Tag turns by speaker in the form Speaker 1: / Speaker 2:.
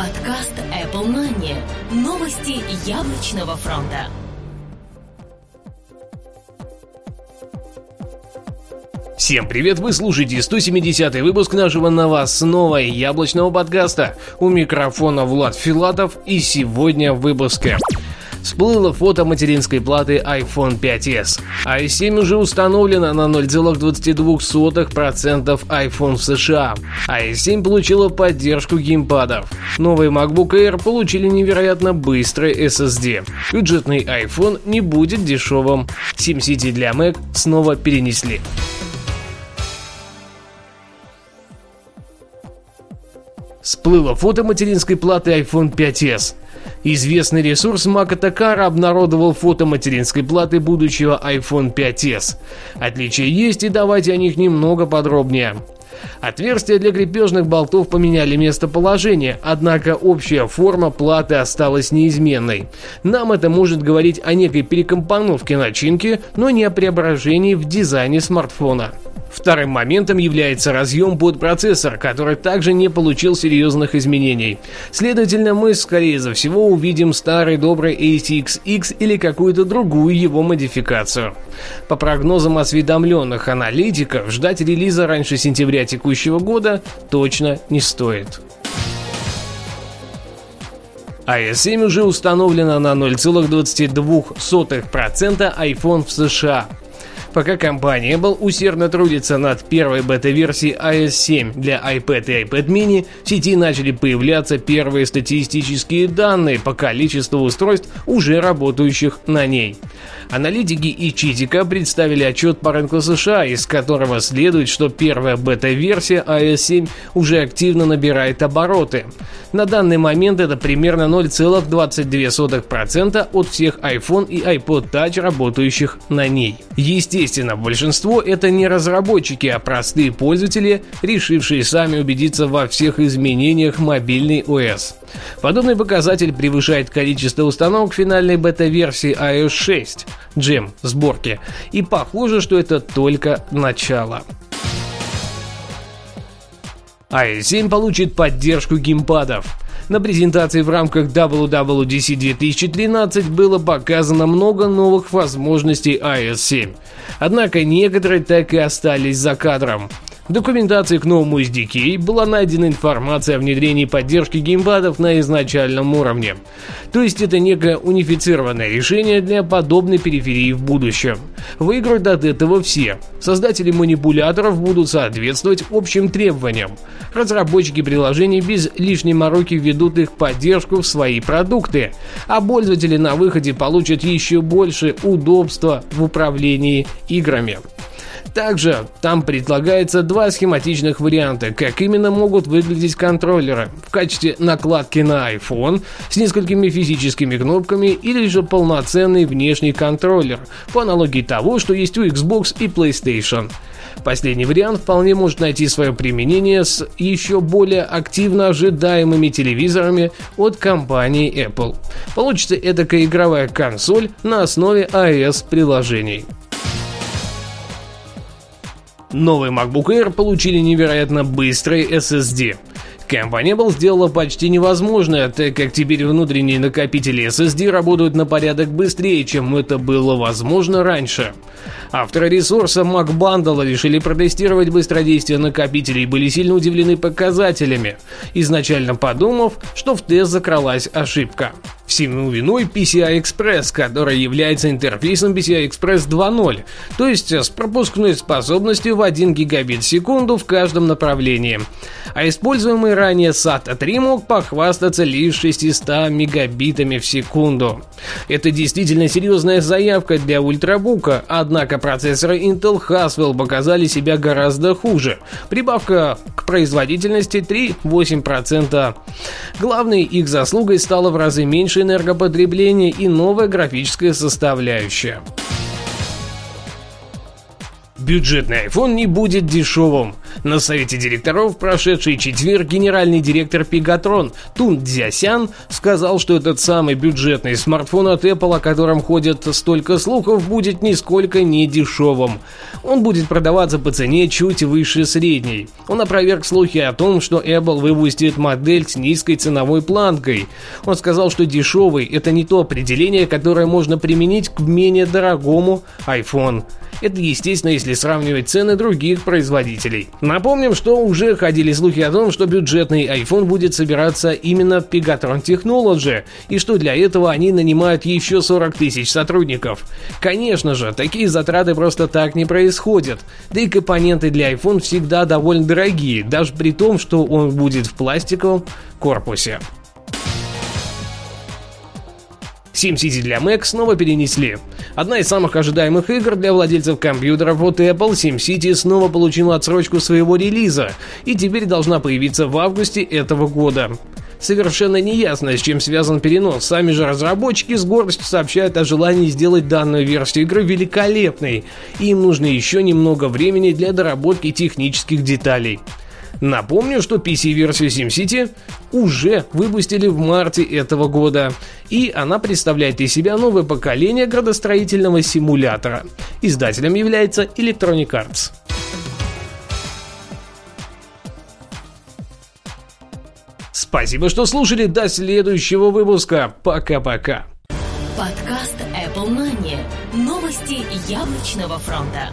Speaker 1: Подкаст Apple Money. Новости яблочного фронта.
Speaker 2: Всем привет, вы слушаете 170 выпуск нашего новостного яблочного подкаста. У микрофона Влад Филатов и сегодня в выпуске. Всплыло фото материнской платы iPhone 5s. i7 уже установлена на 0,22% iPhone в США. i7 получила поддержку геймпадов. Новый MacBook Air получили невероятно быстрый SSD. Бюджетный iPhone не будет дешевым. SimCity для Mac снова перенесли. Всплыло фото материнской платы iPhone 5s. Известный ресурс Макатакара обнародовал фото материнской платы будущего iPhone 5s. Отличия есть и давайте о них немного подробнее. Отверстия для крепежных болтов поменяли местоположение, однако общая форма платы осталась неизменной. Нам это может говорить о некой перекомпоновке начинки, но не о преображении в дизайне смартфона. Вторым моментом является разъем под процессор, который также не получил серьезных изменений. Следовательно, мы, скорее всего, увидим старый добрый ATX-X или какую-то другую его модификацию. По прогнозам осведомленных аналитиков, ждать релиза раньше сентября текущего года точно не стоит. iS7 уже установлена на 0,22% iPhone в США. Пока компания Apple усердно трудится над первой бета-версией iOS 7 для iPad и iPad mini, в сети начали появляться первые статистические данные по количеству устройств, уже работающих на ней. Аналитики и Читика представили отчет по рынку США, из которого следует, что первая бета-версия iOS 7 уже активно набирает обороты. На данный момент это примерно 0,22% от всех iPhone и iPod Touch, работающих на ней. Естественно, большинство это не разработчики, а простые пользователи, решившие сами убедиться во всех изменениях мобильной ОС. Подобный показатель превышает количество установок финальной бета-версии iOS 6 джем сборки. И похоже, что это только начало. i7 получит поддержку геймпадов. На презентации в рамках WWDC 2013 было показано много новых возможностей iOS 7. Однако некоторые так и остались за кадром. В документации к новому SDK была найдена информация о внедрении поддержки геймпадов на изначальном уровне. То есть это некое унифицированное решение для подобной периферии в будущем. Выиграют от этого все. Создатели манипуляторов будут соответствовать общим требованиям. Разработчики приложений без лишней мороки введут их поддержку в свои продукты, а пользователи на выходе получат еще больше удобства в управлении играми. Также там предлагается два схематичных варианта, как именно могут выглядеть контроллеры в качестве накладки на iPhone с несколькими физическими кнопками или же полноценный внешний контроллер, по аналогии того, что есть у Xbox и PlayStation. Последний вариант вполне может найти свое применение с еще более активно ожидаемыми телевизорами от компании Apple. Получится эдакая игровая консоль на основе iOS-приложений. Новый MacBook Air получили невероятно быстрый SSD. Apple сделала почти невозможное, так как теперь внутренние накопители SSD работают на порядок быстрее, чем это было возможно раньше. Авторы ресурса MacBundle решили протестировать быстродействие накопителей и были сильно удивлены показателями, изначально подумав, что в тест закралась ошибка. Всему виной PCI Express, который является интерфейсом PCI Express 2.0, то есть с пропускной способностью в 1 гигабит в секунду в каждом направлении. А используемый ранее SATA 3 мог похвастаться лишь 600 мегабитами в секунду. Это действительно серьезная заявка для ультрабука, однако процессоры Intel Haswell показали себя гораздо хуже. Прибавка к производительности 3,8%. Главной их заслугой стало в разы меньше энергопотребление и новая графическая составляющая. Бюджетный iPhone не будет дешевым. На совете директоров, прошедший четверг, генеральный директор Пегатрон Тун Дзясян сказал, что этот самый бюджетный смартфон от Apple, о котором ходят столько слухов, будет нисколько не дешевым. Он будет продаваться по цене чуть выше средней. Он опроверг слухи о том, что Apple выпустит модель с низкой ценовой планкой. Он сказал, что дешевый – это не то определение, которое можно применить к менее дорогому iPhone. Это естественно, если сравнивать цены других производителей. Напомним, что уже ходили слухи о том, что бюджетный iPhone будет собираться именно в Pegatron Technology, и что для этого они нанимают еще 40 тысяч сотрудников. Конечно же, такие затраты просто так не происходят. Да и компоненты для iPhone всегда довольно дорогие, даже при том, что он будет в пластиковом корпусе. SimCity для Mac снова перенесли. Одна из самых ожидаемых игр для владельцев компьютеров от Apple, SimCity снова получила отсрочку своего релиза и теперь должна появиться в августе этого года. Совершенно неясно, с чем связан перенос. Сами же разработчики с гордостью сообщают о желании сделать данную версию игры великолепной, им нужно еще немного времени для доработки технических деталей. Напомню, что PC-версию SimCity уже выпустили в марте этого года, и она представляет из себя новое поколение градостроительного симулятора. Издателем является Electronic Arts. Спасибо, что слушали. До следующего выпуска. Пока-пока.
Speaker 1: Подкаст Apple Money. Новости яблочного фронта.